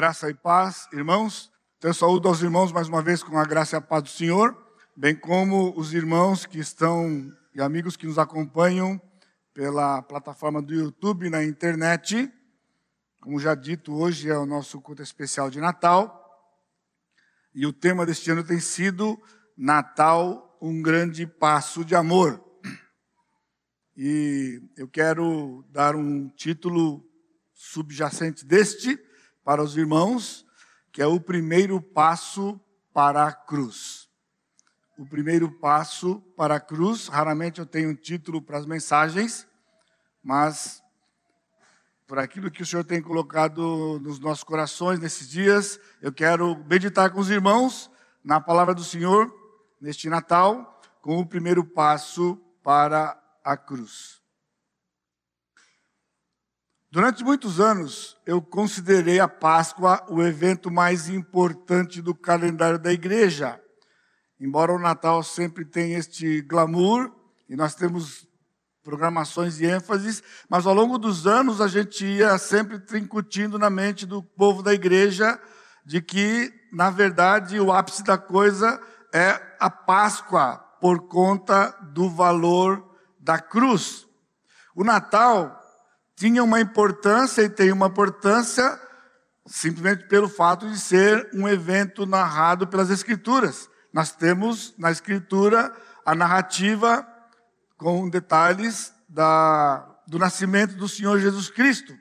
Graça e paz, irmãos. Então, eu saúdo aos irmãos mais uma vez com a graça e a paz do Senhor, bem como os irmãos que estão e amigos que nos acompanham pela plataforma do YouTube na internet. Como já dito, hoje é o nosso culto especial de Natal. E o tema deste ano tem sido Natal, um grande passo de amor. E eu quero dar um título subjacente deste para os irmãos, que é o primeiro passo para a cruz. O primeiro passo para a cruz. Raramente eu tenho um título para as mensagens, mas por aquilo que o Senhor tem colocado nos nossos corações nesses dias, eu quero meditar com os irmãos na palavra do Senhor neste Natal, com o primeiro passo para a cruz. Durante muitos anos, eu considerei a Páscoa o evento mais importante do calendário da igreja. Embora o Natal sempre tenha este glamour, e nós temos programações e ênfases, mas ao longo dos anos a gente ia sempre trincutindo na mente do povo da igreja de que, na verdade, o ápice da coisa é a Páscoa, por conta do valor da cruz. O Natal tinha uma importância e tem uma importância simplesmente pelo fato de ser um evento narrado pelas Escrituras. Nós temos na Escritura a narrativa com detalhes da, do nascimento do Senhor Jesus Cristo.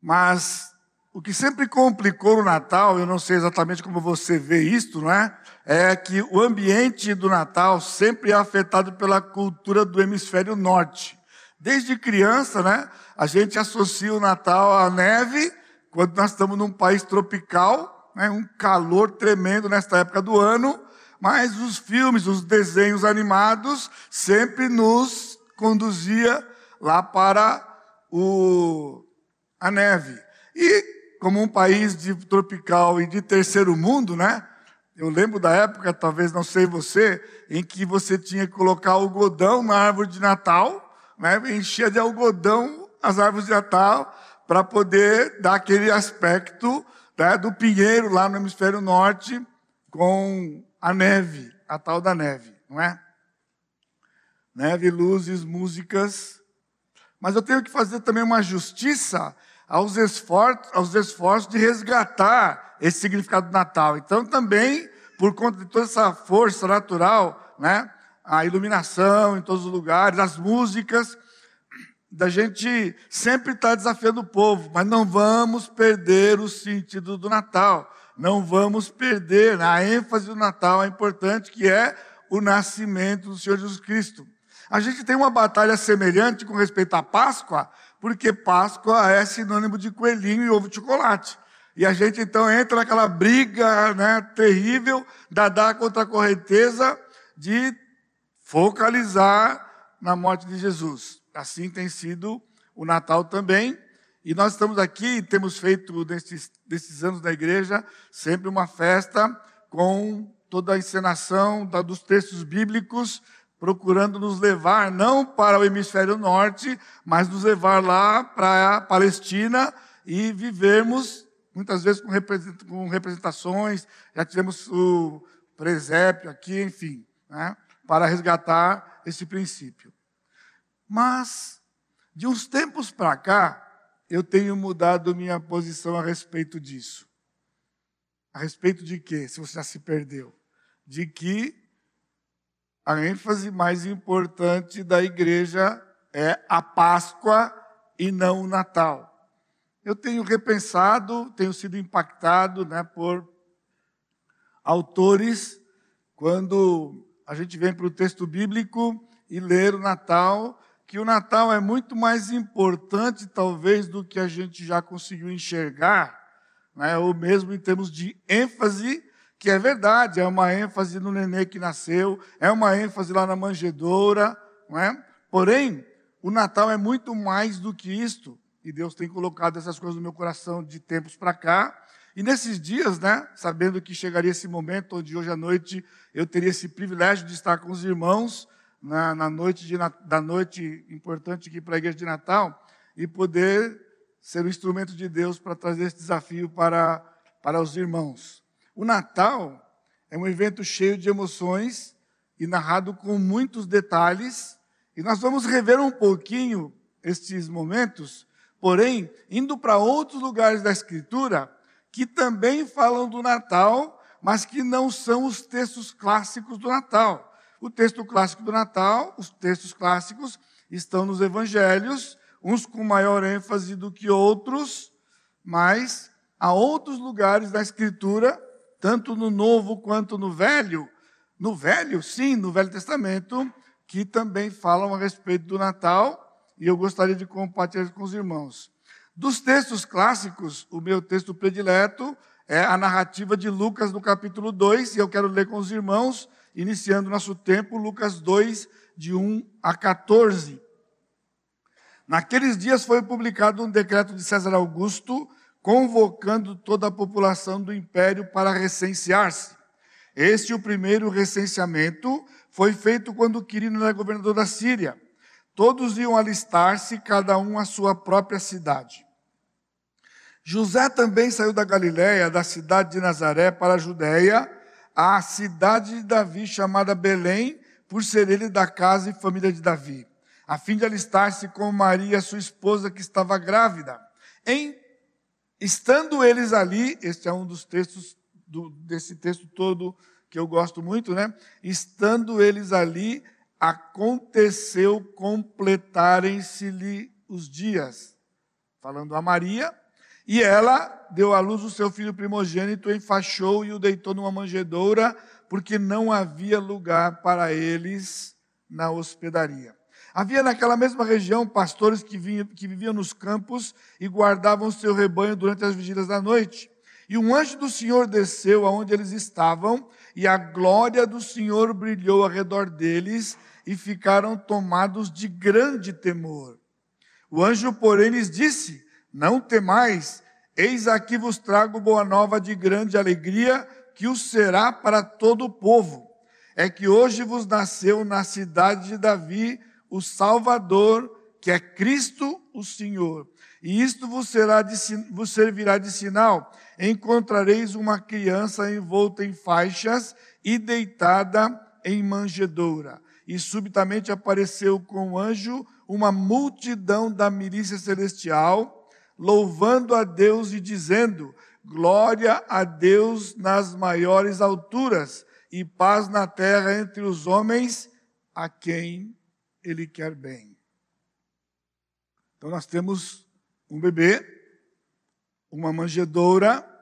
Mas o que sempre complicou o Natal, eu não sei exatamente como você vê isto, não é? É que o ambiente do Natal sempre é afetado pela cultura do hemisfério norte. Desde criança, né, a gente associa o Natal à neve, quando nós estamos num país tropical, né, um calor tremendo nesta época do ano, mas os filmes, os desenhos animados sempre nos conduzia lá para o, a neve. E como um país de tropical e de terceiro mundo, né? Eu lembro da época, talvez não sei você, em que você tinha que colocar algodão na árvore de Natal né, enchia de algodão as árvores de Natal para poder dar aquele aspecto né, do pinheiro lá no hemisfério norte com a neve, a tal da neve, não é? Neve, luzes, músicas. Mas eu tenho que fazer também uma justiça aos esforços, aos esforços de resgatar esse significado do Natal. Então, também, por conta de toda essa força natural, né, a iluminação em todos os lugares, as músicas, da gente sempre estar tá desafiando o povo, mas não vamos perder o sentido do Natal, não vamos perder a ênfase do Natal, é importante, que é o nascimento do Senhor Jesus Cristo. A gente tem uma batalha semelhante com respeito à Páscoa, porque Páscoa é sinônimo de coelhinho e ovo de chocolate. E a gente então entra naquela briga né, terrível da contra a correnteza de focalizar na morte de Jesus. Assim tem sido o Natal também. E nós estamos aqui, temos feito nesses, anos da igreja, sempre uma festa com toda a encenação da, dos textos bíblicos, procurando nos levar não para o hemisfério norte, mas nos levar lá para a Palestina e vivermos, muitas vezes com representações, já tivemos o presépio aqui, enfim. Né? Para resgatar esse princípio. Mas, de uns tempos para cá, eu tenho mudado minha posição a respeito disso. A respeito de quê? Se você já se perdeu. De que a ênfase mais importante da igreja é a Páscoa e não o Natal. Eu tenho repensado, tenho sido impactado né, por autores quando a gente vem para o texto bíblico e ler o Natal, que o Natal é muito mais importante, talvez, do que a gente já conseguiu enxergar, né? ou mesmo em termos de ênfase, que é verdade, é uma ênfase no nenê que nasceu, é uma ênfase lá na manjedoura, não é? Porém, o Natal é muito mais do que isto, e Deus tem colocado essas coisas no meu coração de tempos para cá, e nesses dias, né, sabendo que chegaria esse momento onde hoje à noite eu teria esse privilégio de estar com os irmãos na, na noite de, da noite importante aqui para a igreja de Natal e poder ser o instrumento de Deus para trazer esse desafio para, para os irmãos. O Natal é um evento cheio de emoções e narrado com muitos detalhes, e nós vamos rever um pouquinho estes momentos, porém, indo para outros lugares da Escritura que também falam do Natal, mas que não são os textos clássicos do Natal. O texto clássico do Natal, os textos clássicos, estão nos evangelhos, uns com maior ênfase do que outros, mas há outros lugares da Escritura, tanto no Novo quanto no Velho, no Velho, sim, no Velho Testamento, que também falam a respeito do Natal, e eu gostaria de compartilhar com os irmãos. Dos textos clássicos, o meu texto predileto é a narrativa de Lucas no capítulo 2, e eu quero ler com os irmãos, iniciando nosso tempo, Lucas 2, de 1 a 14. Naqueles dias foi publicado um decreto de César Augusto, convocando toda a população do império para recensear-se. Este, o primeiro recenseamento, foi feito quando Quirino era governador da Síria. Todos iam alistar-se, cada um à sua própria cidade. José também saiu da Galiléia, da cidade de Nazaré, para a Judéia, à cidade de Davi, chamada Belém, por ser ele da casa e família de Davi, a fim de alistar-se com Maria, sua esposa, que estava grávida. Em, estando eles ali, este é um dos textos do, desse texto todo que eu gosto muito, né? Estando eles ali, aconteceu completarem-se-lhe os dias. Falando a Maria, e ela deu à luz o seu filho primogênito, enfaixou e o deitou numa manjedoura, porque não havia lugar para eles na hospedaria. Havia naquela mesma região pastores que, vinham, que viviam nos campos e guardavam seu rebanho durante as vigílias da noite. E um anjo do Senhor desceu aonde eles estavam, e a glória do Senhor brilhou ao redor deles, e ficaram tomados de grande temor. O anjo, porém, lhes disse: Não temais, eis aqui vos trago boa nova de grande alegria, que o será para todo o povo. É que hoje vos nasceu na cidade de Davi o Salvador, que é Cristo o Senhor. E isto vos, será de, vos servirá de sinal: encontrareis uma criança envolta em faixas e deitada em manjedoura e subitamente apareceu com o anjo uma multidão da milícia celestial, louvando a Deus e dizendo: Glória a Deus nas maiores alturas e paz na terra entre os homens a quem Ele quer bem. Então nós temos um bebê, uma manjedoura,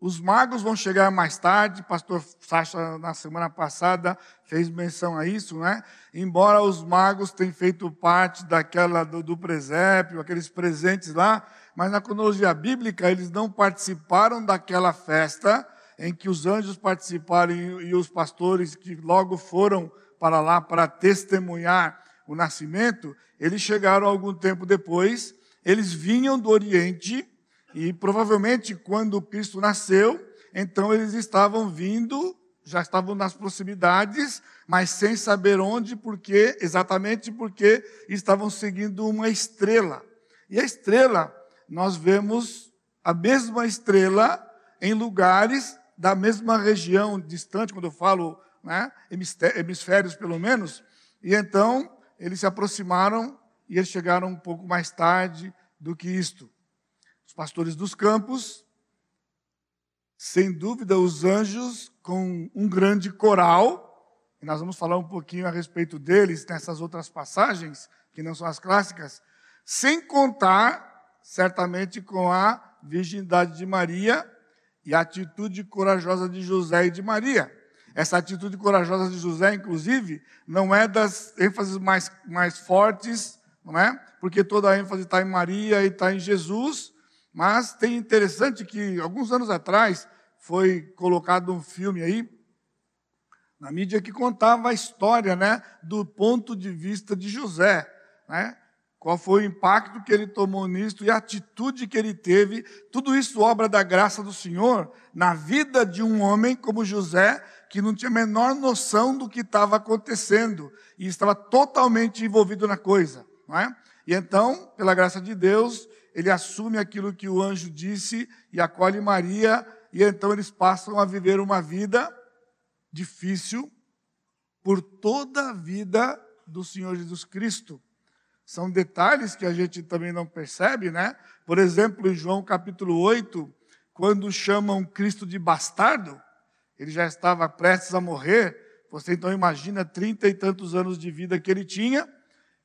os magos vão chegar mais tarde, pastor Sacha na semana passada fez menção a isso, né? Embora os magos tenham feito parte daquela do, do presépio, aqueles presentes lá, mas na cronologia bíblica eles não participaram daquela festa em que os anjos participaram e, e os pastores que logo foram para lá para testemunhar o nascimento, eles chegaram algum tempo depois, eles vinham do Oriente, e provavelmente quando Cristo nasceu, então eles estavam vindo, já estavam nas proximidades, mas sem saber onde, porque, exatamente porque estavam seguindo uma estrela. E a estrela, nós vemos a mesma estrela em lugares da mesma região distante, quando eu falo né, hemisférios pelo menos, e então eles se aproximaram e eles chegaram um pouco mais tarde do que isto os pastores dos campos, sem dúvida os anjos com um grande coral, e nós vamos falar um pouquinho a respeito deles nessas outras passagens, que não são as clássicas, sem contar, certamente, com a virgindade de Maria e a atitude corajosa de José e de Maria. Essa atitude corajosa de José, inclusive, não é das ênfases mais, mais fortes, não é? Porque toda a ênfase está em Maria e está em Jesus, mas tem interessante que alguns anos atrás foi colocado um filme aí na mídia que contava a história, né, do ponto de vista de José, né? Qual foi o impacto que ele tomou nisso e a atitude que ele teve, tudo isso obra da graça do Senhor na vida de um homem como José, que não tinha a menor noção do que estava acontecendo e estava totalmente envolvido na coisa, não é? E então, pela graça de Deus, ele assume aquilo que o anjo disse e acolhe Maria, e então eles passam a viver uma vida difícil por toda a vida do Senhor Jesus Cristo. São detalhes que a gente também não percebe, né? Por exemplo, em João capítulo 8, quando chamam Cristo de bastardo, ele já estava prestes a morrer. Você então imagina trinta e tantos anos de vida que ele tinha,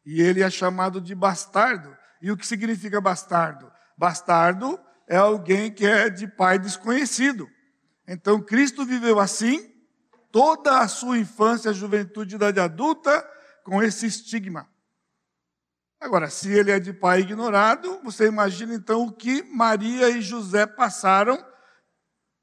e ele é chamado de bastardo. E o que significa bastardo? Bastardo é alguém que é de pai desconhecido. Então Cristo viveu assim toda a sua infância, juventude e idade adulta com esse estigma. Agora, se ele é de pai ignorado, você imagina então o que Maria e José passaram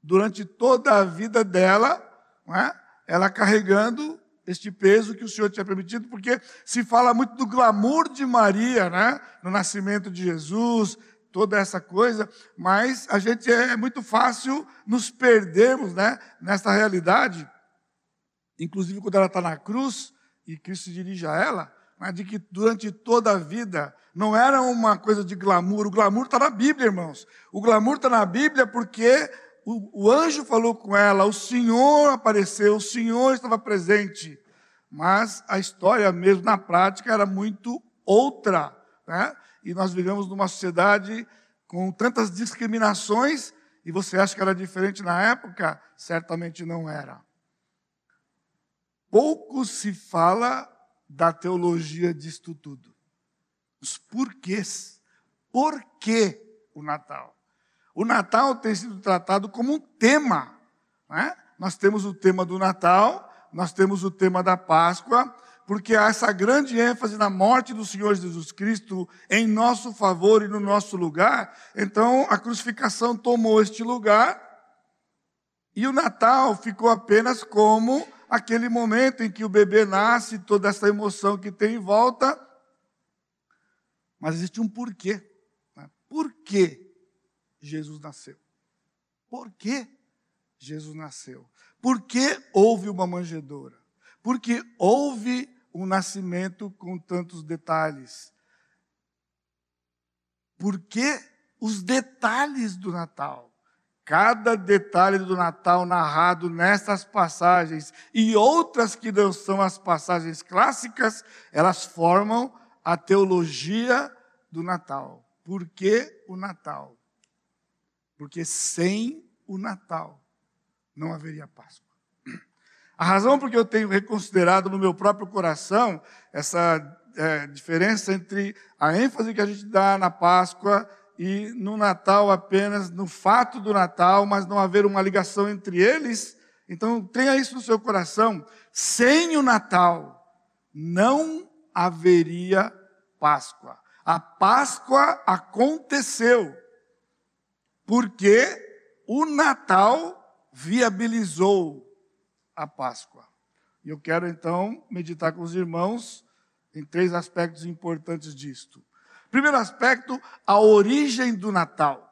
durante toda a vida dela, é? ela carregando este peso que o Senhor tinha permitido, porque se fala muito do glamour de Maria, né? no nascimento de Jesus, toda essa coisa, mas a gente é muito fácil nos perdermos né? nessa realidade, inclusive quando ela está na cruz e Cristo se dirige a ela, mas de que durante toda a vida não era uma coisa de glamour. O glamour está na Bíblia, irmãos. O glamour está na Bíblia porque o, o, anjo falou com ela, o Senhor apareceu, o Senhor estava presente. Mas a história mesmo, na prática, era muito outra. Né? E nós vivemos numa sociedade com tantas discriminações, e você acha que era diferente na época? Certamente não era. Pouco se fala da teologia disto tudo. Os porquês. Por que o Natal? O Natal tem sido tratado como um tema. Né? Nós temos o tema do Natal, nós temos o tema da Páscoa, porque há essa grande ênfase na morte do Senhor Jesus Cristo em nosso favor e no nosso lugar. Então, a crucificação tomou este lugar e o Natal ficou apenas como aquele momento em que o bebê nasce, toda essa emoção que tem em volta. Mas existe um porquê. Né? Por que Jesus nasceu? Por que Jesus nasceu? Por que houve uma manjedoura? Porque houve um nascimento com tantos detalhes. Por que os detalhes do Natal? Cada detalhe do Natal narrado nessas passagens e outras que não são as passagens clássicas, elas formam a teologia do Natal. Por que o Natal? Porque sem o Natal não haveria Páscoa. A razão por que eu tenho reconsiderado no meu próprio coração essa é, diferença entre a ênfase que a gente dá na Páscoa e no Natal apenas no fato do Natal, mas não haver uma ligação entre eles. Então tenha isso no seu coração. Sem o Natal não haveria Páscoa. A Páscoa aconteceu porque o Natal viabilizou a Páscoa. E eu quero então meditar com os irmãos em três aspectos importantes disto. Primeiro aspecto, a origem do Natal.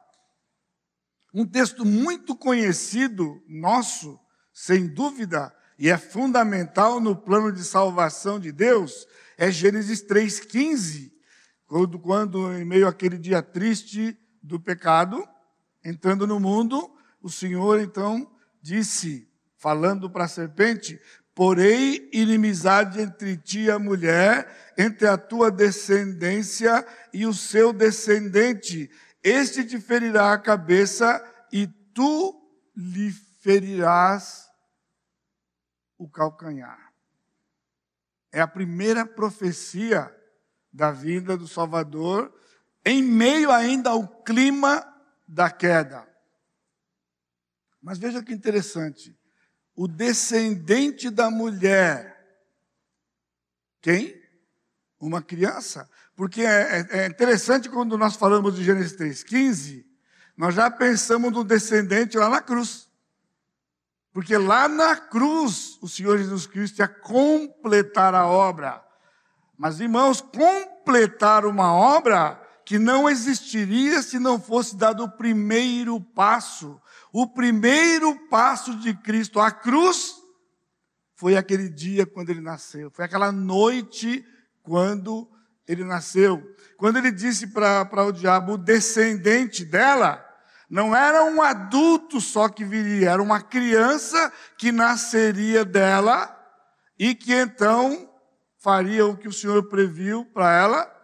Um texto muito conhecido nosso, sem dúvida, e é fundamental no plano de salvação de Deus, é Gênesis 3,15, quando, quando, em meio àquele dia triste do pecado, entrando no mundo, o Senhor então disse, falando para a serpente: Porém, inimizade entre ti e a mulher, entre a tua descendência e o seu descendente. Este te ferirá a cabeça e tu lhe ferirás o calcanhar. É a primeira profecia da vinda do Salvador, em meio ainda ao clima da queda. Mas veja que interessante o descendente da mulher. Quem? Uma criança. Porque é, é, é interessante quando nós falamos de Gênesis 3,15, nós já pensamos no descendente lá na cruz. Porque lá na cruz o Senhor Jesus Cristo ia completar a obra. Mas, irmãos, completar uma obra que não existiria se não fosse dado o primeiro passo o primeiro passo de Cristo à cruz foi aquele dia quando ele nasceu, foi aquela noite quando ele nasceu. quando ele disse para o diabo, o descendente dela, não era um adulto só que viria, era uma criança que nasceria dela e que então faria o que o Senhor previu para ela.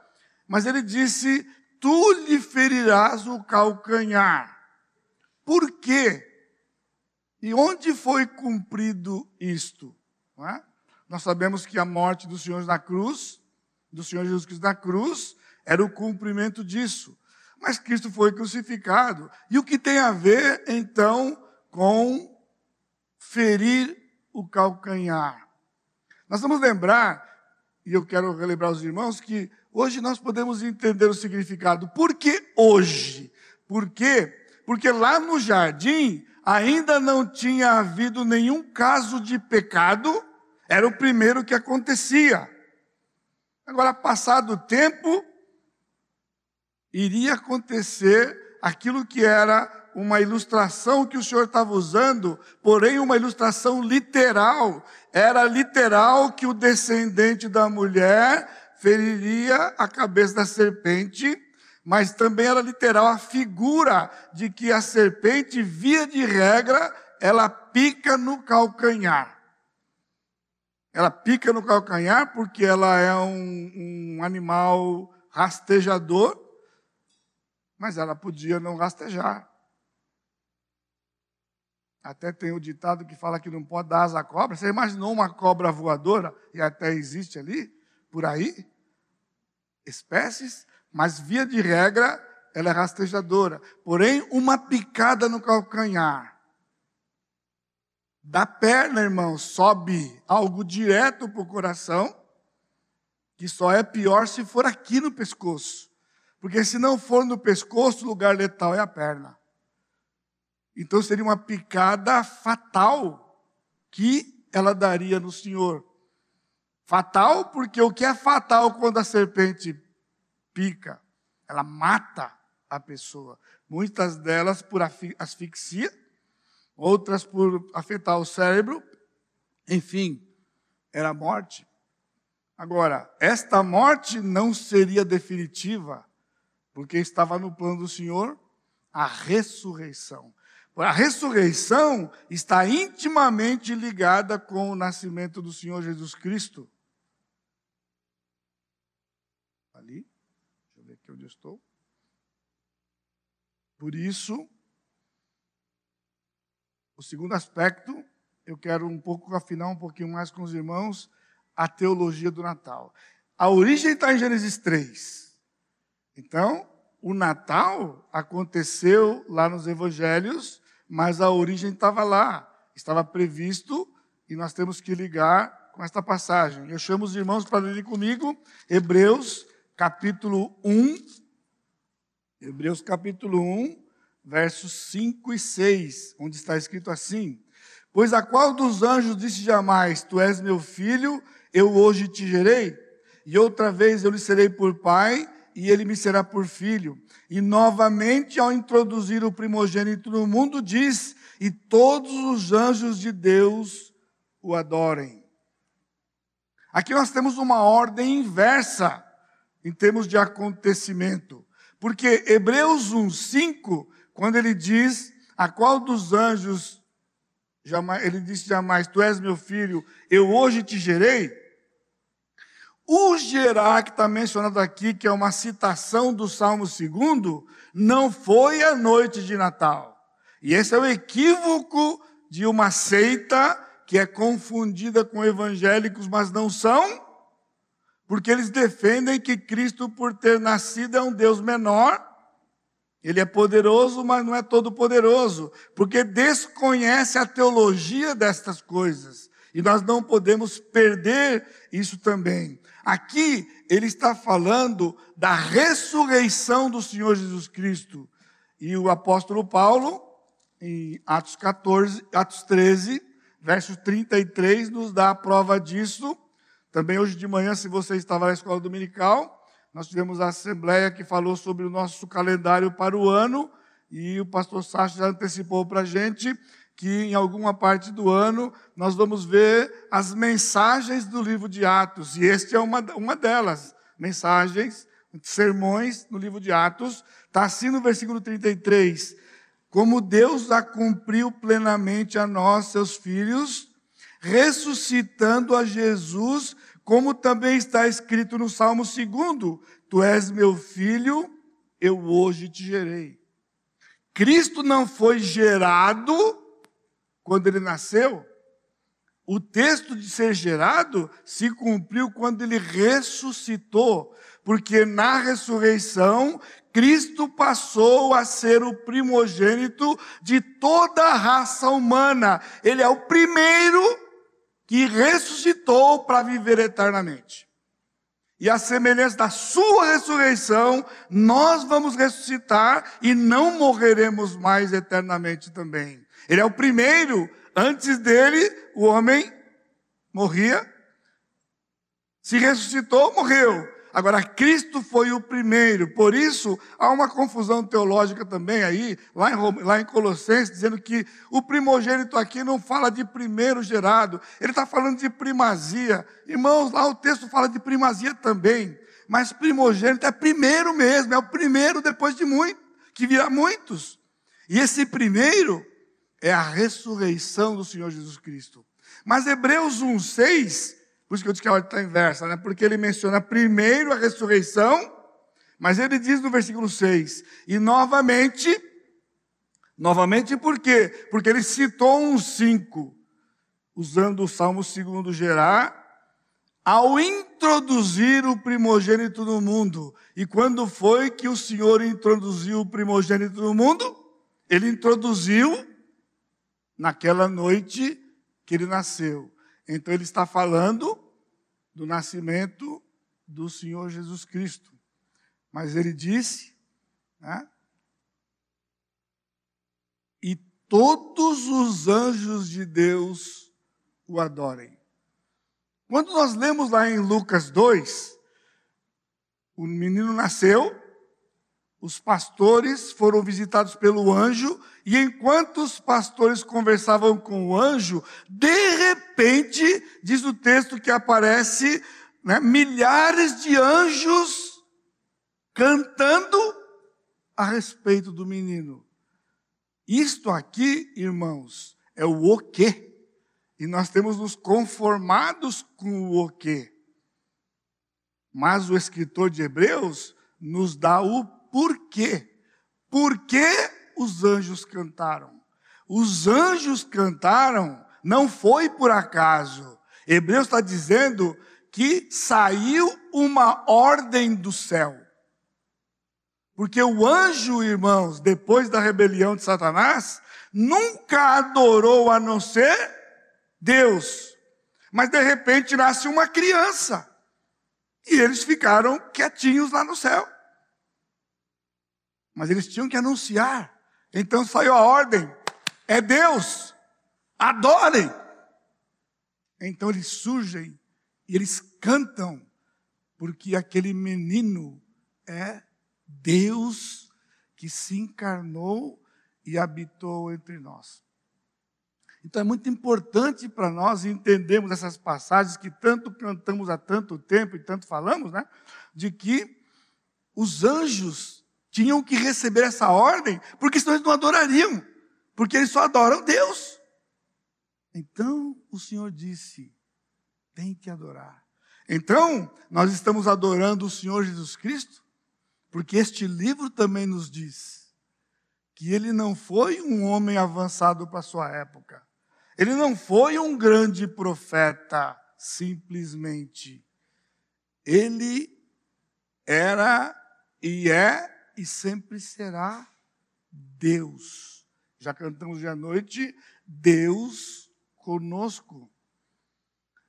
Mas ele disse: Tu lhe ferirás o calcanhar. Por quê? E onde foi cumprido isto? É? Nós sabemos que a morte do Senhor na cruz, do Senhor Jesus Cristo na cruz, era o cumprimento disso. Mas Cristo foi crucificado. E o que tem a ver, então, com ferir o calcanhar? Nós vamos lembrar, e eu quero relembrar os irmãos, que hoje nós podemos entender o significado. Por que hoje? Por quê? Porque lá no jardim ainda não tinha havido nenhum caso de pecado, era o primeiro que acontecia. Agora, passado o tempo, iria acontecer aquilo que era uma ilustração que o Senhor estava usando, porém uma ilustração literal. Era literal que o descendente da mulher feriria a cabeça da serpente, mas também era literal a figura de que a serpente, via de regra, ela pica no calcanhar. Ela pica no calcanhar porque ela é um, um animal rastejador, mas ela podia não rastejar. Até tem o ditado que fala que não pode dar asa à cobra. Você imaginou uma cobra voadora? E até existe ali, por aí? Espécies, mas via de regra, ela é rastejadora. Porém, uma picada no calcanhar. Da perna, irmão, sobe algo direto para o coração, que só é pior se for aqui no pescoço. Porque se não for no pescoço, o lugar letal é a perna. Então seria uma picada fatal que ela daria no Senhor. Fatal porque o que é fatal quando a serpente pica? Ela mata a pessoa. Muitas delas por asfixia, outras por afetar o cérebro. Enfim, era morte. Agora, esta morte não seria definitiva porque estava no plano do Senhor a ressurreição. A ressurreição está intimamente ligada com o nascimento do Senhor Jesus Cristo. Ali, deixa eu ver aqui onde eu estou. Por isso, o segundo aspecto, eu quero um pouco afinar um pouquinho mais com os irmãos a teologia do Natal. A origem está em Gênesis 3. Então, o Natal aconteceu lá nos evangelhos, mas a origem estava lá, estava previsto e nós temos que ligar com esta passagem. Eu chamo os irmãos para lerem comigo Hebreus capítulo 1, Hebreus capítulo 1, versos 5 e 6, onde está escrito assim: Pois a qual dos anjos disse jamais: Tu és meu filho, eu hoje te gerei? E outra vez eu lhe serei por pai, e ele me será por filho. E novamente, ao introduzir o primogênito no mundo, diz: E todos os anjos de Deus o adorem. Aqui nós temos uma ordem inversa em termos de acontecimento. Porque Hebreus 1:5, quando ele diz: A qual dos anjos jamais, ele disse jamais: Tu és meu filho, eu hoje te gerei. O gerar que está mencionado aqui, que é uma citação do Salmo 2, não foi a noite de Natal. E esse é o equívoco de uma seita que é confundida com evangélicos, mas não são, porque eles defendem que Cristo, por ter nascido, é um Deus menor. Ele é poderoso, mas não é todo poderoso, porque desconhece a teologia destas coisas. E nós não podemos perder isso também. Aqui ele está falando da ressurreição do Senhor Jesus Cristo. E o apóstolo Paulo, em Atos 14, Atos 13, verso 33, nos dá a prova disso. Também hoje de manhã, se você estava na escola dominical, nós tivemos a assembleia que falou sobre o nosso calendário para o ano, e o pastor Sacha já antecipou para a gente que em alguma parte do ano nós vamos ver as mensagens do livro de Atos, e este é uma, uma delas, mensagens sermões no livro de Atos, está assim no versículo 33. Como Deus a cumpriu plenamente a nós, seus filhos, ressuscitando a Jesus, como também está escrito no Salmo 2: Tu és meu filho, eu hoje te gerei. Cristo não foi gerado quando ele nasceu. O texto de ser gerado se cumpriu quando ele ressuscitou, porque na ressurreição Cristo passou a ser o primogênito de toda a raça humana. Ele é o primeiro que ressuscitou para viver eternamente. E a semelhança da sua ressurreição, nós vamos ressuscitar e não morreremos mais eternamente também. Ele é o primeiro, antes dele, o homem morria, se ressuscitou, morreu. Agora, Cristo foi o primeiro, por isso há uma confusão teológica também aí, lá em, lá em Colossenses, dizendo que o primogênito aqui não fala de primeiro gerado, ele está falando de primazia. Irmãos, lá o texto fala de primazia também, mas primogênito é primeiro mesmo, é o primeiro depois de muito, que virá muitos. E esse primeiro é a ressurreição do Senhor Jesus Cristo. Mas Hebreus 1,6 por isso que eu disse que a ordem está inversa, né? Porque ele menciona primeiro a ressurreição, mas ele diz no versículo 6, e novamente, novamente por quê? Porque ele citou um 5, usando o Salmo segundo Gerá, ao introduzir o primogênito no mundo. E quando foi que o Senhor introduziu o primogênito no mundo? Ele introduziu naquela noite que ele nasceu. Então ele está falando do nascimento do Senhor Jesus Cristo. Mas ele disse, né? E todos os anjos de Deus o adorem. Quando nós lemos lá em Lucas 2, o menino nasceu, os pastores foram visitados pelo anjo, e enquanto os pastores conversavam com o anjo, de repente, diz o texto que aparece né, milhares de anjos cantando a respeito do menino. Isto aqui, irmãos, é o o quê? E nós temos nos conformados com o o quê. Mas o escritor de Hebreus nos dá o por quê? Por que os anjos cantaram? Os anjos cantaram não foi por acaso. Hebreus está dizendo que saiu uma ordem do céu. Porque o anjo, irmãos, depois da rebelião de Satanás, nunca adorou a não ser Deus. Mas de repente nasce uma criança. E eles ficaram quietinhos lá no céu mas eles tinham que anunciar. Então saiu a ordem: é Deus, adorem. Então eles surgem e eles cantam, porque aquele menino é Deus que se encarnou e habitou entre nós. Então é muito importante para nós entendermos essas passagens que tanto cantamos há tanto tempo e tanto falamos, né? De que os anjos tinham que receber essa ordem, porque senão eles não adorariam, porque eles só adoram Deus. Então o Senhor disse: tem que adorar. Então, nós estamos adorando o Senhor Jesus Cristo, porque este livro também nos diz que ele não foi um homem avançado para sua época. Ele não foi um grande profeta, simplesmente. Ele era e é e sempre será Deus. Já cantamos de à noite, Deus conosco.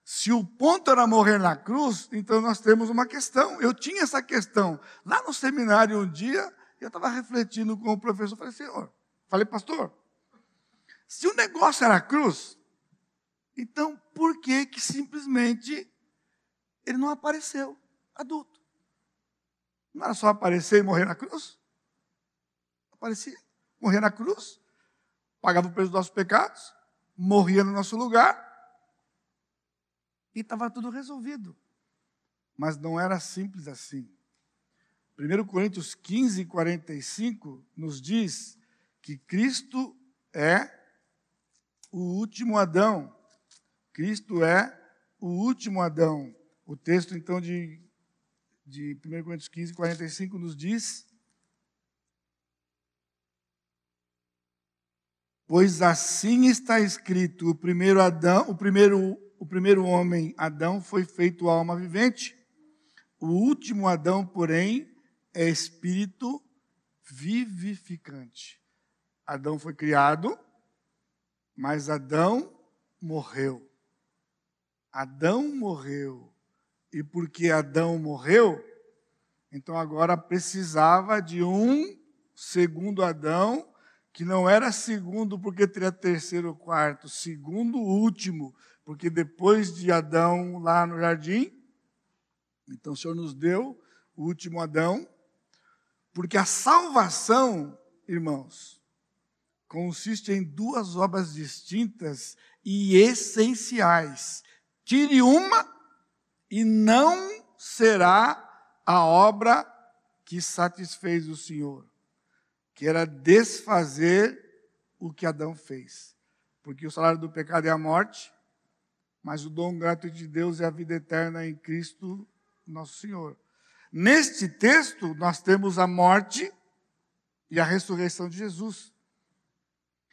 Se o ponto era morrer na cruz, então nós temos uma questão. Eu tinha essa questão. Lá no seminário um dia, eu estava refletindo com o professor, falei, senhor, falei, pastor, se o negócio era a cruz, então por que que simplesmente ele não apareceu adulto? Não era só aparecer e morrer na cruz? Aparecia, morria na cruz, pagava o preço dos nossos pecados, morria no nosso lugar e estava tudo resolvido. Mas não era simples assim. 1 Coríntios 15, 45 nos diz que Cristo é o último Adão. Cristo é o último Adão. O texto, então, de, de 1 Coríntios 15, 45 nos diz: Pois assim está escrito: o primeiro Adão, o primeiro, o primeiro homem, Adão, foi feito alma vivente. O último Adão, porém, é espírito vivificante. Adão foi criado, mas Adão morreu. Adão morreu. E porque Adão morreu, então agora precisava de um segundo Adão que não era segundo porque teria terceiro ou quarto, segundo último, porque depois de Adão lá no jardim, então o Senhor nos deu o último Adão, porque a salvação, irmãos, consiste em duas obras distintas e essenciais. Tire uma e não será a obra que satisfez o Senhor que era desfazer o que Adão fez. Porque o salário do pecado é a morte, mas o dom gratuito de Deus é a vida eterna em Cristo, nosso Senhor. Neste texto, nós temos a morte e a ressurreição de Jesus.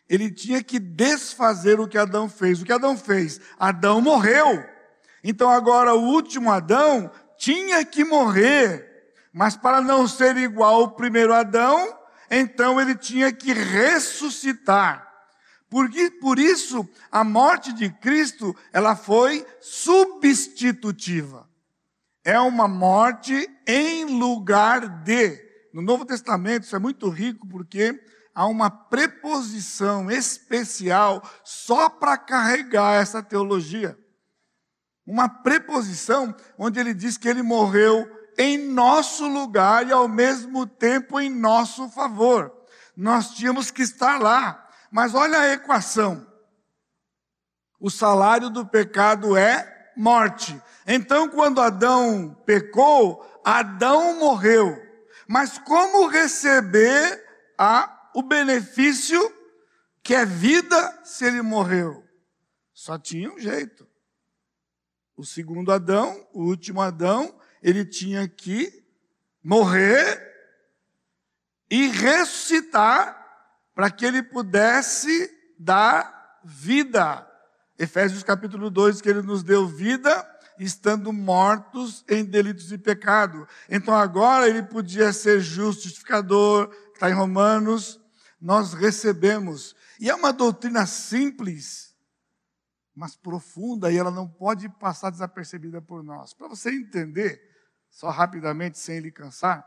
Ele tinha que desfazer o que Adão fez. O que Adão fez? Adão morreu. Então agora o último Adão tinha que morrer. Mas para não ser igual ao primeiro Adão, então ele tinha que ressuscitar. Porque, por isso, a morte de Cristo, ela foi substitutiva. É uma morte em lugar de. No Novo Testamento, isso é muito rico, porque há uma preposição especial só para carregar essa teologia. Uma preposição onde ele diz que ele morreu em nosso lugar e ao mesmo tempo em nosso favor. Nós tínhamos que estar lá. Mas olha a equação. O salário do pecado é morte. Então, quando Adão pecou, Adão morreu. Mas como receber a, o benefício que é vida se ele morreu? Só tinha um jeito. O segundo Adão, o último Adão, ele tinha que morrer e ressuscitar para que ele pudesse dar vida. Efésios capítulo 2, que ele nos deu vida estando mortos em delitos e pecado. Então agora ele podia ser justificador, está em Romanos, nós recebemos. E é uma doutrina simples, mas profunda, e ela não pode passar desapercebida por nós. Para você entender, só rapidamente, sem lhe cansar,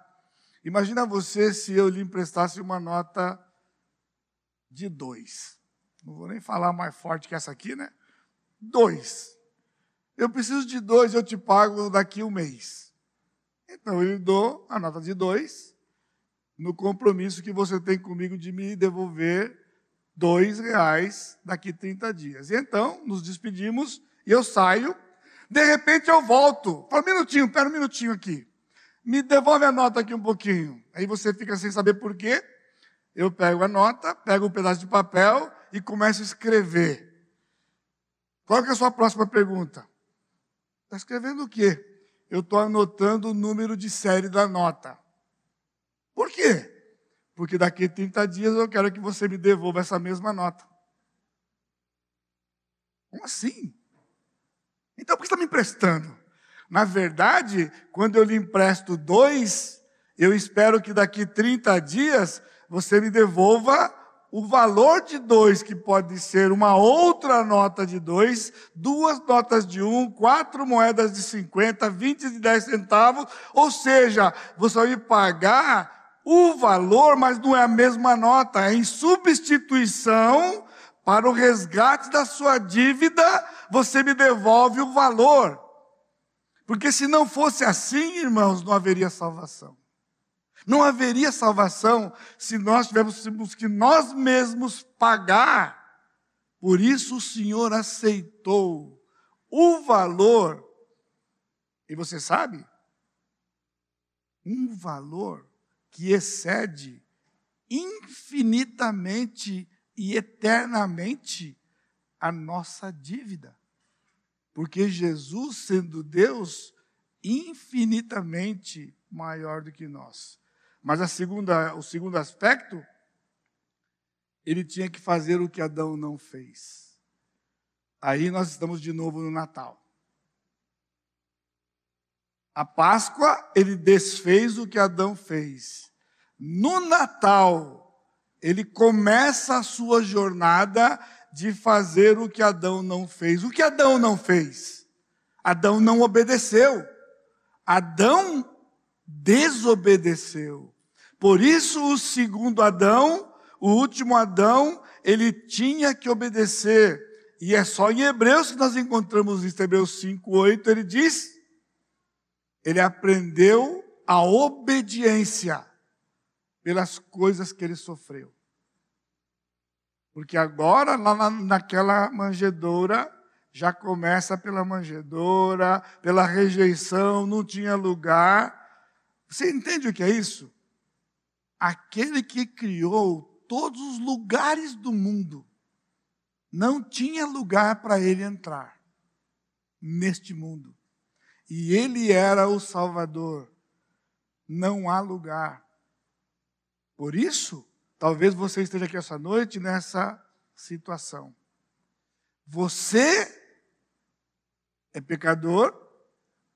imagina você se eu lhe emprestasse uma nota de dois. Não vou nem falar mais forte que essa aqui, né? Dois. Eu preciso de dois, eu te pago daqui um mês. Então eu lhe dou a nota de dois, no compromisso que você tem comigo de me devolver dois reais daqui 30 dias. E então, nos despedimos e eu saio. De repente eu volto. Fala, um minutinho, pera um minutinho aqui. Me devolve a nota aqui um pouquinho. Aí você fica sem saber por quê. Eu pego a nota, pego um pedaço de papel e começo a escrever. Qual é a sua próxima pergunta? Está escrevendo o quê? Eu estou anotando o número de série da nota. Por quê? Porque daqui a 30 dias eu quero que você me devolva essa mesma nota. Como assim? Então por que está me emprestando? Na verdade, quando eu lhe empresto dois, eu espero que daqui 30 dias você me devolva o valor de dois, que pode ser uma outra nota de dois, duas notas de um, quatro moedas de 50, 20 de 10 centavos, ou seja, você vai me pagar o valor, mas não é a mesma nota, é em substituição para o resgate da sua dívida, você me devolve o valor. Porque se não fosse assim, irmãos, não haveria salvação. Não haveria salvação se nós tivéssemos que nós mesmos pagar. Por isso o Senhor aceitou o valor. E você sabe? um valor que excede infinitamente e eternamente a nossa dívida. Porque Jesus, sendo Deus, infinitamente maior do que nós. Mas a segunda, o segundo aspecto, ele tinha que fazer o que Adão não fez. Aí nós estamos de novo no Natal. A Páscoa, ele desfez o que Adão fez. No Natal, ele começa a sua jornada de fazer o que Adão não fez. O que Adão não fez? Adão não obedeceu. Adão desobedeceu. Por isso, o segundo Adão, o último Adão, ele tinha que obedecer. E é só em Hebreus que nós encontramos isso, Hebreus 5, 8, ele diz: ele aprendeu a obediência pelas coisas que ele sofreu. Porque agora, lá na, naquela manjedoura, já começa pela manjedoura, pela rejeição, não tinha lugar. Você entende o que é isso? Aquele que criou todos os lugares do mundo, não tinha lugar para ele entrar neste mundo. E ele era o Salvador. Não há lugar. Por isso, talvez você esteja aqui essa noite nessa situação. Você é pecador,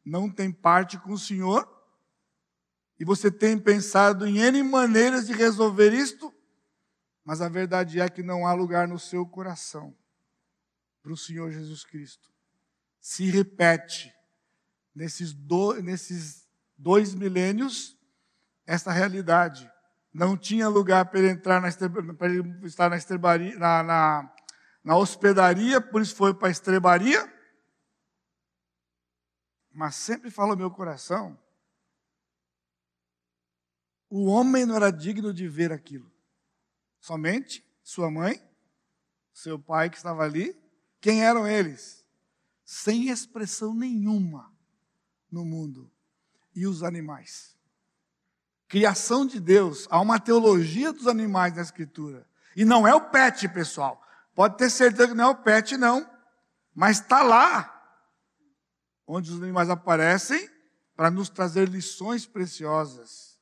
não tem parte com o Senhor, e você tem pensado em N maneiras de resolver isto, mas a verdade é que não há lugar no seu coração para o Senhor Jesus Cristo. Se repete nesses, nesses dois milênios esta realidade. Não tinha lugar para ele entrar na para ele estar na, estrebaria, na, na, na hospedaria, por isso foi para a estrebaria. Mas sempre fala o meu coração, o homem não era digno de ver aquilo. Somente sua mãe, seu pai que estava ali. Quem eram eles? Sem expressão nenhuma no mundo. E os animais. Criação de Deus, há uma teologia dos animais na Escritura. E não é o pet, pessoal. Pode ter certeza que não é o pet, não. Mas está lá. Onde os animais aparecem para nos trazer lições preciosas.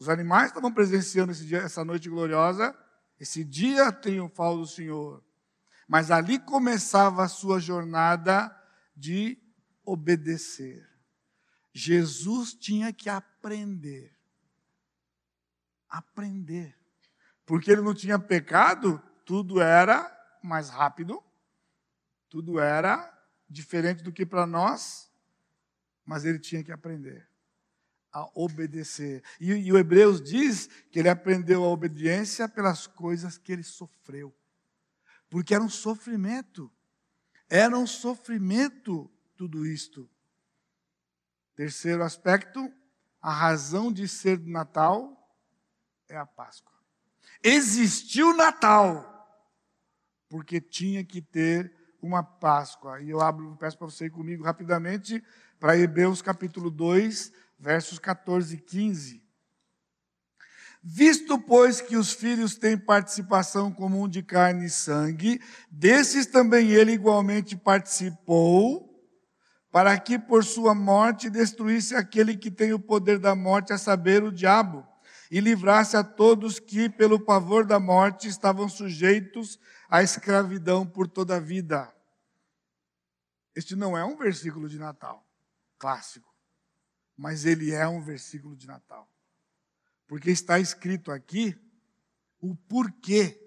Os animais estavam presenciando dia, essa noite gloriosa, esse dia triunfal do Senhor. Mas ali começava a sua jornada de obedecer. Jesus tinha que aprender. Aprender. Porque ele não tinha pecado, tudo era mais rápido, tudo era diferente do que para nós, mas ele tinha que aprender a obedecer. E, e o Hebreus diz que ele aprendeu a obediência pelas coisas que ele sofreu. Porque era um sofrimento. Era um sofrimento tudo isto. Terceiro aspecto, a razão de ser do Natal é a Páscoa. Existiu Natal, porque tinha que ter uma Páscoa. E eu abro, peço para você ir comigo rapidamente para Hebreus capítulo 2, versos 14 e 15. Visto, pois, que os filhos têm participação comum de carne e sangue, desses também ele igualmente participou, para que por sua morte destruísse aquele que tem o poder da morte, a saber, o diabo, e livrasse a todos que, pelo pavor da morte, estavam sujeitos à escravidão por toda a vida. Este não é um versículo de Natal clássico mas ele é um versículo de Natal. Porque está escrito aqui o porquê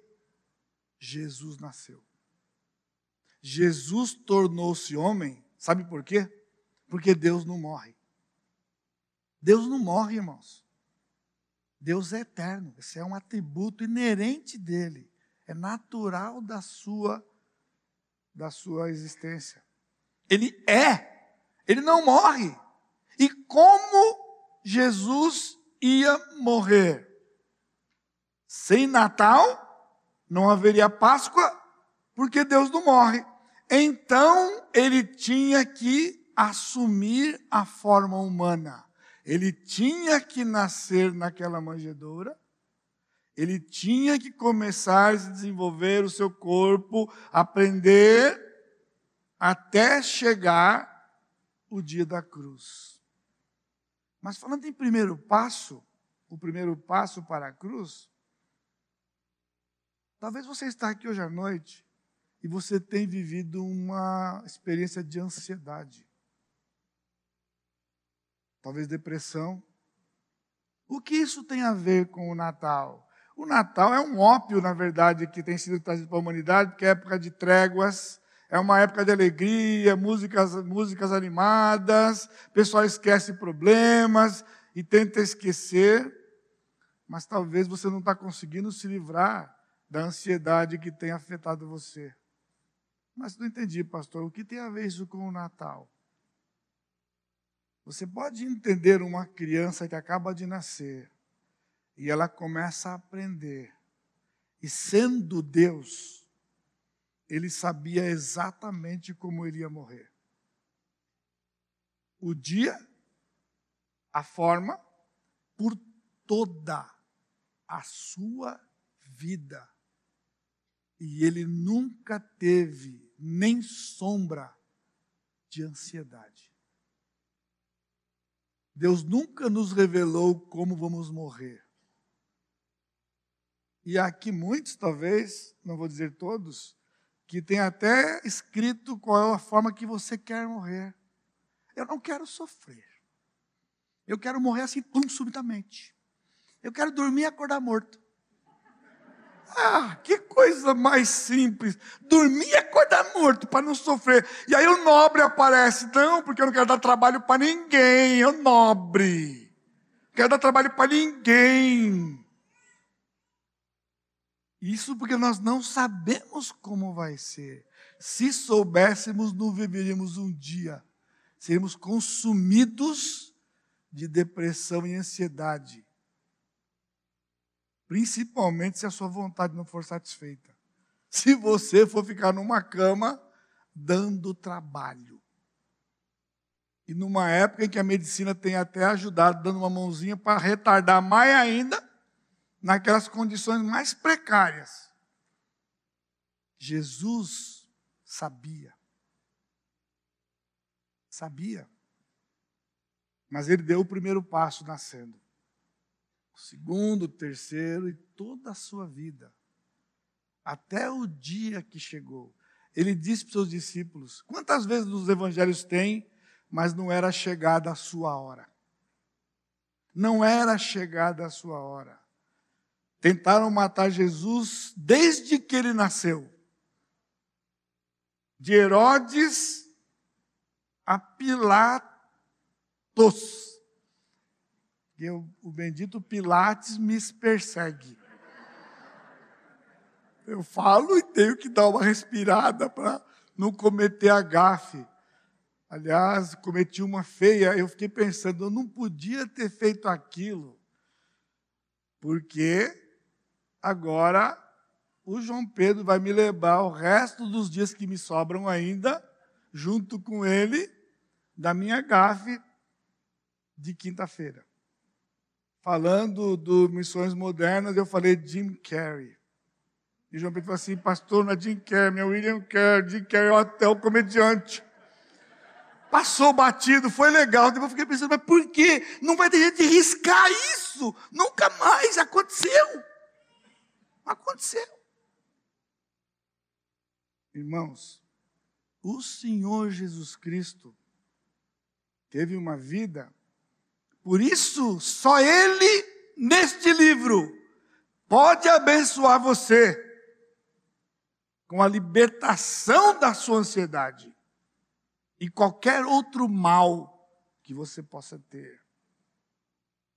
Jesus nasceu. Jesus tornou-se homem, sabe por quê? Porque Deus não morre. Deus não morre, irmãos. Deus é eterno. Esse é um atributo inerente dele. É natural da sua da sua existência. Ele é. Ele não morre. E como Jesus ia morrer? Sem Natal, não haveria Páscoa, porque Deus não morre. Então, ele tinha que assumir a forma humana. Ele tinha que nascer naquela manjedoura, ele tinha que começar a desenvolver o seu corpo, aprender até chegar o dia da cruz. Mas falando em primeiro passo, o primeiro passo para a cruz, talvez você está aqui hoje à noite e você tenha vivido uma experiência de ansiedade. Talvez depressão. O que isso tem a ver com o Natal? O Natal é um ópio, na verdade, que tem sido trazido para a humanidade, que é época de tréguas, é uma época de alegria, músicas, músicas animadas, o pessoal esquece problemas e tenta esquecer, mas talvez você não está conseguindo se livrar da ansiedade que tem afetado você. Mas não entendi, pastor, o que tem a ver isso com o Natal? Você pode entender uma criança que acaba de nascer e ela começa a aprender, e sendo Deus, ele sabia exatamente como ele ia morrer. O dia, a forma, por toda a sua vida. E ele nunca teve nem sombra de ansiedade. Deus nunca nos revelou como vamos morrer. E aqui muitos, talvez, não vou dizer todos, que tem até escrito qual é a forma que você quer morrer. Eu não quero sofrer. Eu quero morrer assim, pum, subitamente. Eu quero dormir e acordar morto. Ah, que coisa mais simples. Dormir e acordar morto para não sofrer. E aí o nobre aparece. Não, porque eu não quero dar trabalho para ninguém. Eu nobre. Não quero dar trabalho para ninguém. Isso porque nós não sabemos como vai ser. Se soubéssemos, não viveríamos um dia. Seríamos consumidos de depressão e ansiedade. Principalmente se a sua vontade não for satisfeita. Se você for ficar numa cama dando trabalho. E numa época em que a medicina tem até ajudado, dando uma mãozinha para retardar mais ainda naquelas condições mais precárias. Jesus sabia. Sabia. Mas ele deu o primeiro passo nascendo. Segundo, terceiro e toda a sua vida. Até o dia que chegou. Ele disse para os seus discípulos: quantas vezes nos evangelhos tem, mas não era chegada a sua hora. Não era chegada a sua hora. Tentaram matar Jesus desde que ele nasceu. De Herodes a Pilatos. E o bendito Pilates me persegue. Eu falo e tenho que dar uma respirada para não cometer a gafe. Aliás, cometi uma feia, eu fiquei pensando, eu não podia ter feito aquilo, porque agora o João Pedro vai me levar o resto dos dias que me sobram ainda, junto com ele, da minha gafe de quinta-feira. Falando do Missões Modernas, eu falei Jim Carrey. E João Pedro falou assim, pastor, não é Jim Carrey, meu William Carrey, Jim Carrey é até o comediante. Passou batido, foi legal. Depois eu fiquei pensando, mas por que não vai ter gente de riscar isso? Nunca mais aconteceu. Aconteceu. Irmãos, o Senhor Jesus Cristo teve uma vida, por isso só Ele, neste livro, pode abençoar você com a libertação da sua ansiedade e qualquer outro mal que você possa ter.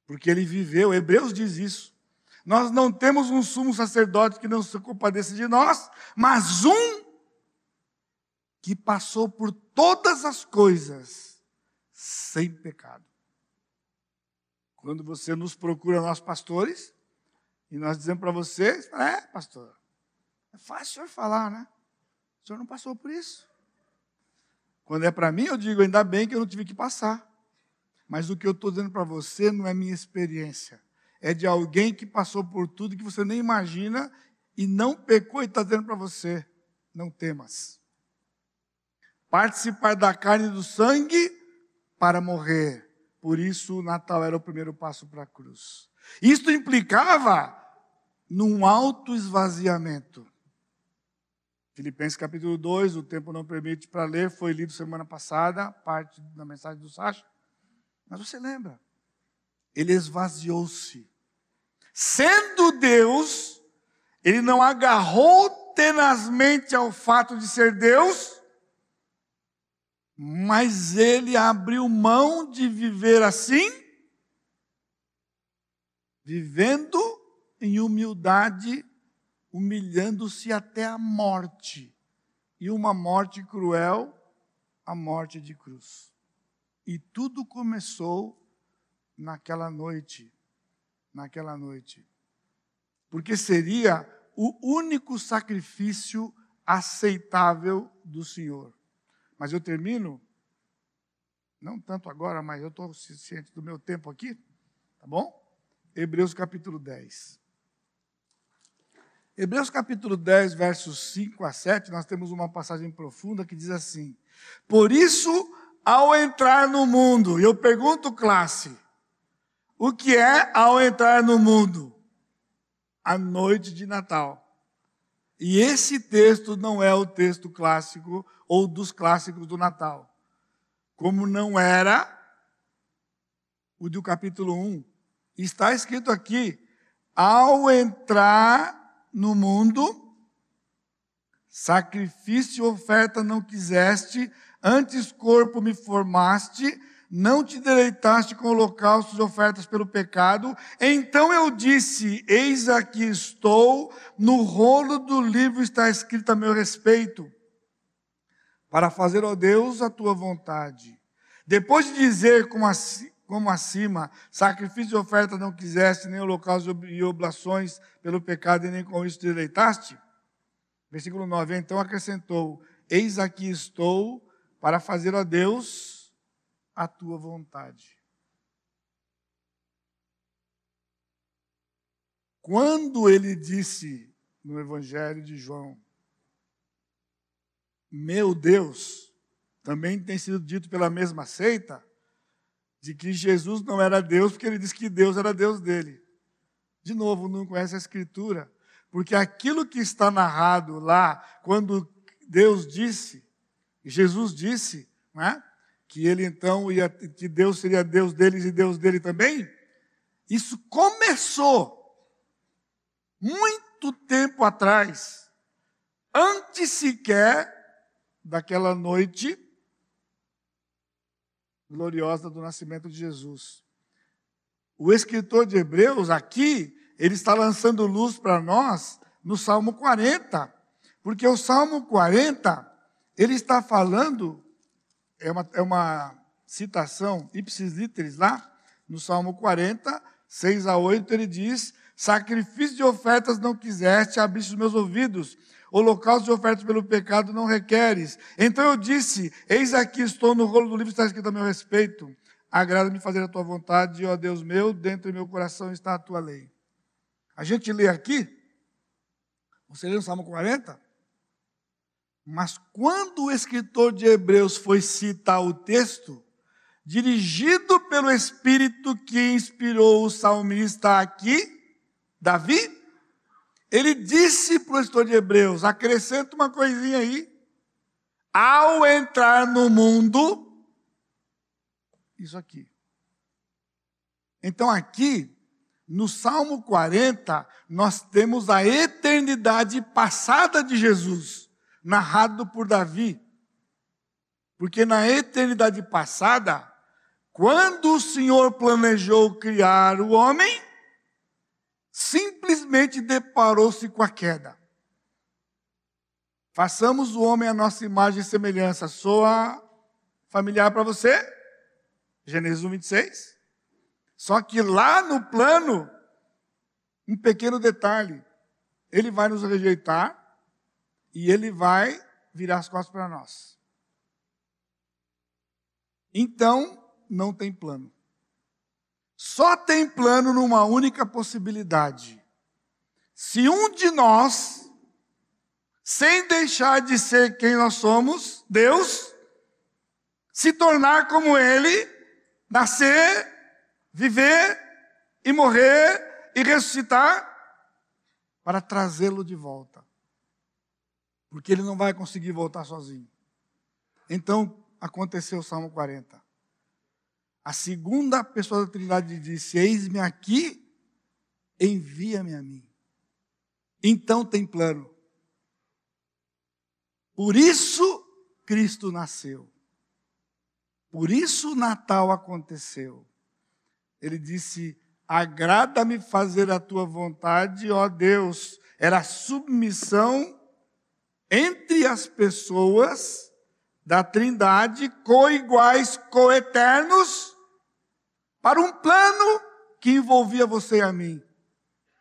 Porque ele viveu, Hebreus diz isso. Nós não temos um sumo sacerdote que não se compadeça de nós, mas um que passou por todas as coisas sem pecado. Quando você nos procura, nós pastores, e nós dizemos para você, é, pastor, é fácil o senhor falar, né? O senhor não passou por isso. Quando é para mim, eu digo, ainda bem que eu não tive que passar. Mas o que eu estou dizendo para você não é minha experiência. É de alguém que passou por tudo que você nem imagina e não pecou e está dizendo para você: não temas. Participar da carne e do sangue para morrer. Por isso, o Natal era o primeiro passo para a cruz. Isto implicava num auto-esvaziamento. Filipenses capítulo 2, o tempo não permite para ler, foi lido semana passada, parte da mensagem do Sacha. Mas você lembra? Ele esvaziou-se. Sendo Deus, ele não agarrou tenazmente ao fato de ser Deus, mas ele abriu mão de viver assim, vivendo em humildade humilhando-se até a morte, e uma morte cruel, a morte de cruz. E tudo começou naquela noite, naquela noite. Porque seria o único sacrifício aceitável do Senhor. Mas eu termino, não tanto agora, mas eu estou ciente do meu tempo aqui, tá bom? Hebreus capítulo 10. Hebreus capítulo 10, versos 5 a 7, nós temos uma passagem profunda que diz assim: Por isso, ao entrar no mundo, eu pergunto, classe, o que é ao entrar no mundo? A noite de Natal. E esse texto não é o texto clássico ou dos clássicos do Natal. Como não era o do capítulo 1. Está escrito aqui: ao entrar no mundo, sacrifício e oferta não quiseste, antes corpo me formaste, não te deleitaste com holocaustos e ofertas pelo pecado. Então eu disse: Eis aqui estou, no rolo do livro está escrito a meu respeito, para fazer, ó Deus, a tua vontade. Depois de dizer como como acima, sacrifício e oferta não quiseste, nem holocausto e oblações pelo pecado, e nem com isso te deleitaste? Versículo 9, então acrescentou, eis aqui estou para fazer a Deus a tua vontade. Quando ele disse no Evangelho de João, meu Deus, também tem sido dito pela mesma seita, de que Jesus não era Deus, porque ele disse que Deus era Deus dele. De novo, não conhece a Escritura, porque aquilo que está narrado lá, quando Deus disse, Jesus disse, né, que ele então ia, que Deus seria Deus deles e Deus dele também, isso começou muito tempo atrás, antes sequer daquela noite gloriosa do nascimento de Jesus. O escritor de Hebreus aqui, ele está lançando luz para nós no Salmo 40, porque o Salmo 40, ele está falando, é uma, é uma citação ipsis literis lá, no Salmo 40, 6 a 8, ele diz: Sacrifício de ofertas não quiseste, abriste os meus ouvidos holocausto de ofertas pelo pecado não requeres. Então eu disse: Eis aqui estou no rolo do livro, está escrito a meu respeito. Agrada-me fazer a tua vontade, ó Deus meu, dentro do meu coração está a tua lei. A gente lê aqui, você lê no Salmo 40, mas quando o escritor de Hebreus foi citar o texto, dirigido pelo Espírito que inspirou o salmista aqui, Davi, ele disse para o escritor de Hebreus: acrescenta uma coisinha aí. Ao entrar no mundo, isso aqui. Então, aqui, no Salmo 40, nós temos a eternidade passada de Jesus, narrado por Davi. Porque na eternidade passada, quando o Senhor planejou criar o homem, simplesmente deparou-se com a queda. Façamos o homem a nossa imagem e semelhança. Soa familiar para você? Gênesis 1, 26. Só que lá no plano, um pequeno detalhe: ele vai nos rejeitar e ele vai virar as costas para nós. Então, não tem plano. só tem plano numa única possibilidade. Se um de nós, sem deixar de ser quem nós somos, Deus, se tornar como Ele, nascer, viver e morrer e ressuscitar, para trazê-lo de volta. Porque ele não vai conseguir voltar sozinho. Então aconteceu o Salmo 40. A segunda pessoa da Trindade disse: Eis-me aqui, envia-me a mim. Então tem plano. Por isso Cristo nasceu. Por isso o Natal aconteceu. Ele disse: Agrada-me fazer a tua vontade, ó Deus. Era submissão entre as pessoas da Trindade, coiguais, coeternos, para um plano que envolvia você e a mim.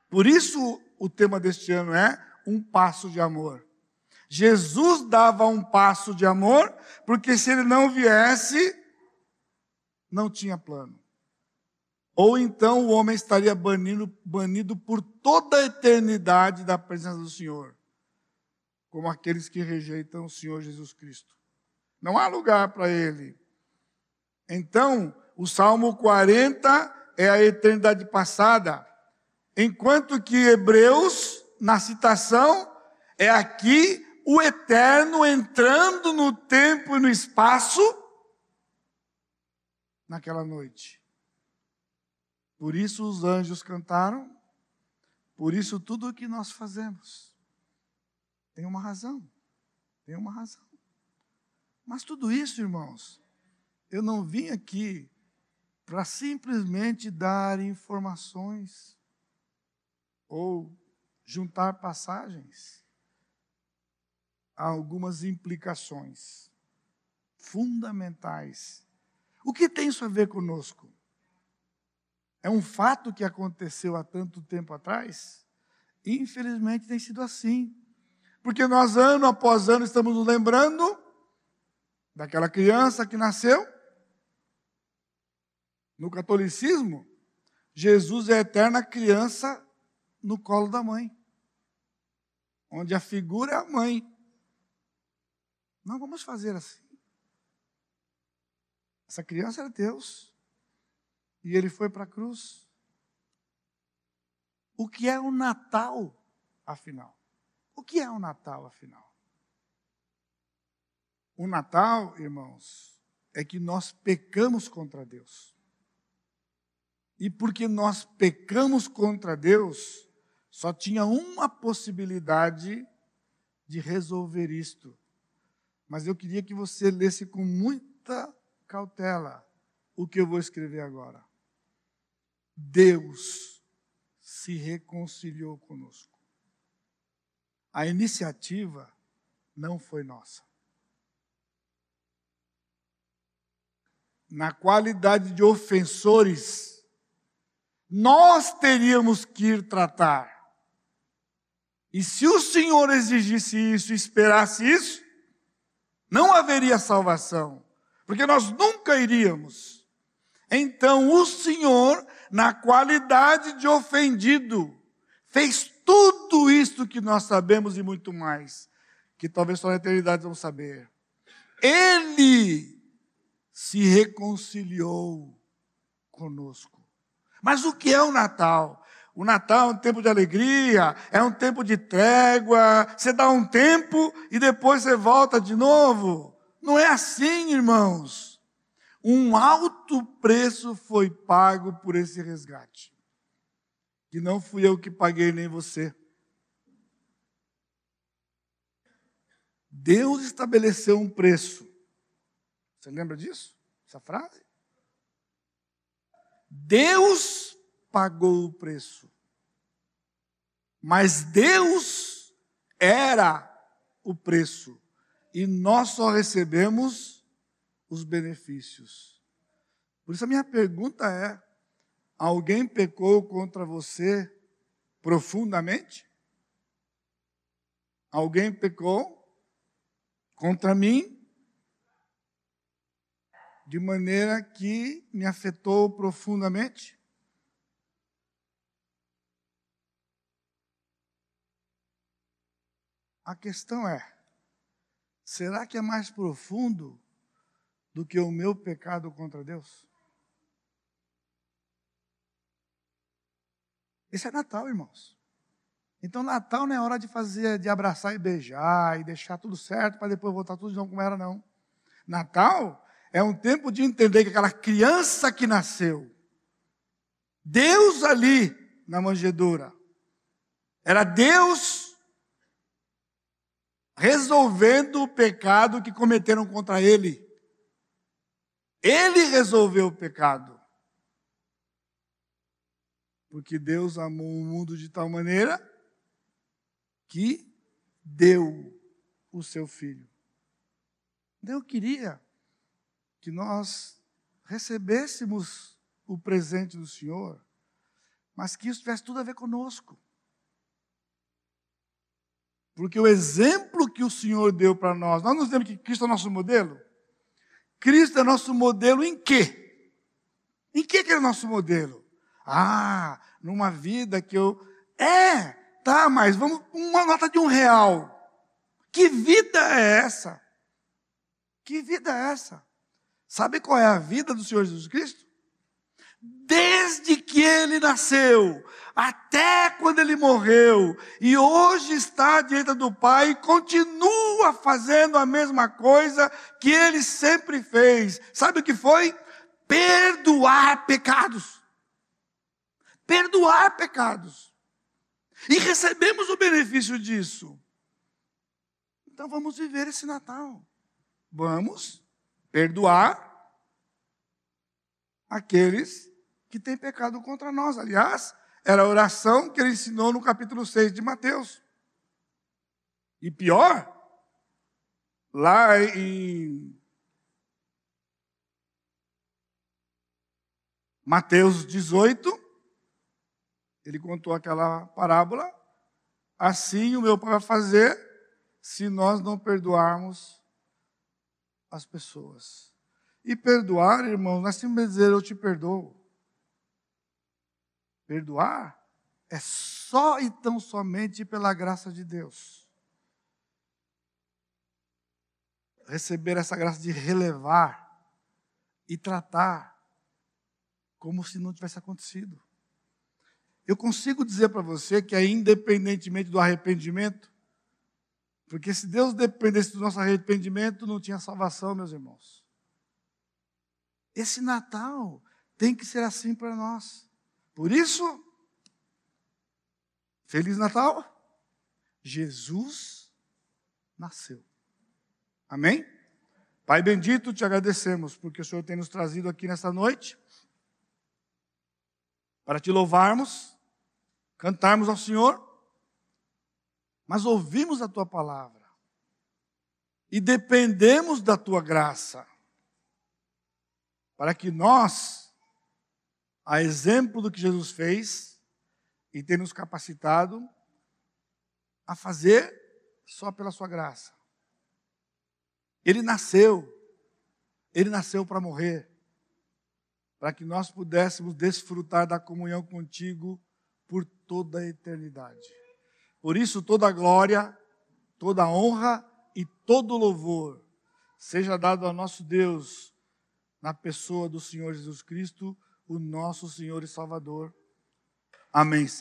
Por isso, o tema deste ano é um passo de amor. Jesus dava um passo de amor, porque se ele não viesse, não tinha plano. Ou então o homem estaria banido, banido por toda a eternidade da presença do Senhor, como aqueles que rejeitam o Senhor Jesus Cristo. Não há lugar para ele. Então, o Salmo 40 é a eternidade passada, enquanto que Hebreus, na citação, é aqui o eterno entrando no tempo e no espaço naquela noite. Por isso os anjos cantaram, por isso tudo o que nós fazemos tem uma razão, tem uma razão. Mas tudo isso, irmãos, eu não vim aqui para simplesmente dar informações ou juntar passagens. Há algumas implicações fundamentais. O que tem isso a ver conosco? É um fato que aconteceu há tanto tempo atrás? Infelizmente tem sido assim. Porque nós, ano após ano, estamos nos lembrando daquela criança que nasceu. No catolicismo, Jesus é a eterna criança no colo da mãe, onde a figura é a mãe. Não vamos fazer assim. Essa criança era Deus. E ele foi para a cruz. O que é o Natal, afinal? O que é o Natal, afinal? O Natal, irmãos, é que nós pecamos contra Deus. E porque nós pecamos contra Deus, só tinha uma possibilidade de resolver isto. Mas eu queria que você lesse com muita cautela o que eu vou escrever agora. Deus se reconciliou conosco. A iniciativa não foi nossa. Na qualidade de ofensores, nós teríamos que ir tratar. E se o Senhor exigisse isso, esperasse isso, não haveria salvação, porque nós nunca iríamos. Então o Senhor na qualidade de ofendido, fez tudo isto que nós sabemos e muito mais, que talvez só na eternidade vamos saber. Ele se reconciliou conosco. Mas o que é o Natal? O Natal é um tempo de alegria, é um tempo de trégua. Você dá um tempo e depois você volta de novo. Não é assim, irmãos. Um alto preço foi pago por esse resgate. Que não fui eu que paguei, nem você. Deus estabeleceu um preço. Você lembra disso? Essa frase? Deus pagou o preço. Mas Deus era o preço. E nós só recebemos os benefícios. Por isso a minha pergunta é: Alguém pecou contra você profundamente? Alguém pecou contra mim de maneira que me afetou profundamente? A questão é: será que é mais profundo do que o meu pecado contra Deus? Esse é Natal, irmãos. Então, Natal não é hora de fazer, de abraçar e beijar e deixar tudo certo para depois voltar tudo de novo como era, não. Natal é um tempo de entender que aquela criança que nasceu, Deus ali na manjedoura, era Deus resolvendo o pecado que cometeram contra ele. Ele resolveu o pecado. Porque Deus amou o mundo de tal maneira que deu o seu filho. Deus queria que nós recebêssemos o presente do Senhor, mas que isso tivesse tudo a ver conosco. Porque o exemplo que o Senhor deu para nós, nós nos demos que Cristo é nosso modelo. Cristo é nosso modelo em quê? Em que, que é nosso modelo? Ah, numa vida que eu. É, tá, mas vamos. Uma nota de um real. Que vida é essa? Que vida é essa? Sabe qual é a vida do Senhor Jesus Cristo? Desde que ele nasceu, até quando ele morreu, e hoje está diante do Pai continua fazendo a mesma coisa que ele sempre fez. Sabe o que foi? Perdoar pecados perdoar pecados. E recebemos o benefício disso. Então vamos viver esse Natal. Vamos perdoar aqueles que têm pecado contra nós. Aliás, era a oração que ele ensinou no capítulo 6 de Mateus. E pior, lá em Mateus 18, ele contou aquela parábola. Assim o meu pai vai fazer se nós não perdoarmos as pessoas. E perdoar, irmãos, não é simplesmente dizer eu te perdoo. Perdoar é só e tão somente pela graça de Deus. Receber essa graça de relevar e tratar como se não tivesse acontecido. Eu consigo dizer para você que é independentemente do arrependimento, porque se Deus dependesse do nosso arrependimento, não tinha salvação, meus irmãos. Esse Natal tem que ser assim para nós. Por isso, Feliz Natal! Jesus nasceu. Amém? Pai bendito, te agradecemos porque o Senhor tem nos trazido aqui nesta noite para te louvarmos cantarmos ao Senhor, mas ouvimos a tua palavra e dependemos da tua graça, para que nós, a exemplo do que Jesus fez, e ter nos capacitado a fazer só pela sua graça. Ele nasceu, ele nasceu para morrer, para que nós pudéssemos desfrutar da comunhão contigo por toda a eternidade. Por isso, toda a glória, toda a honra e todo o louvor seja dado ao nosso Deus, na pessoa do Senhor Jesus Cristo, o nosso Senhor e Salvador. Amém, Senhor.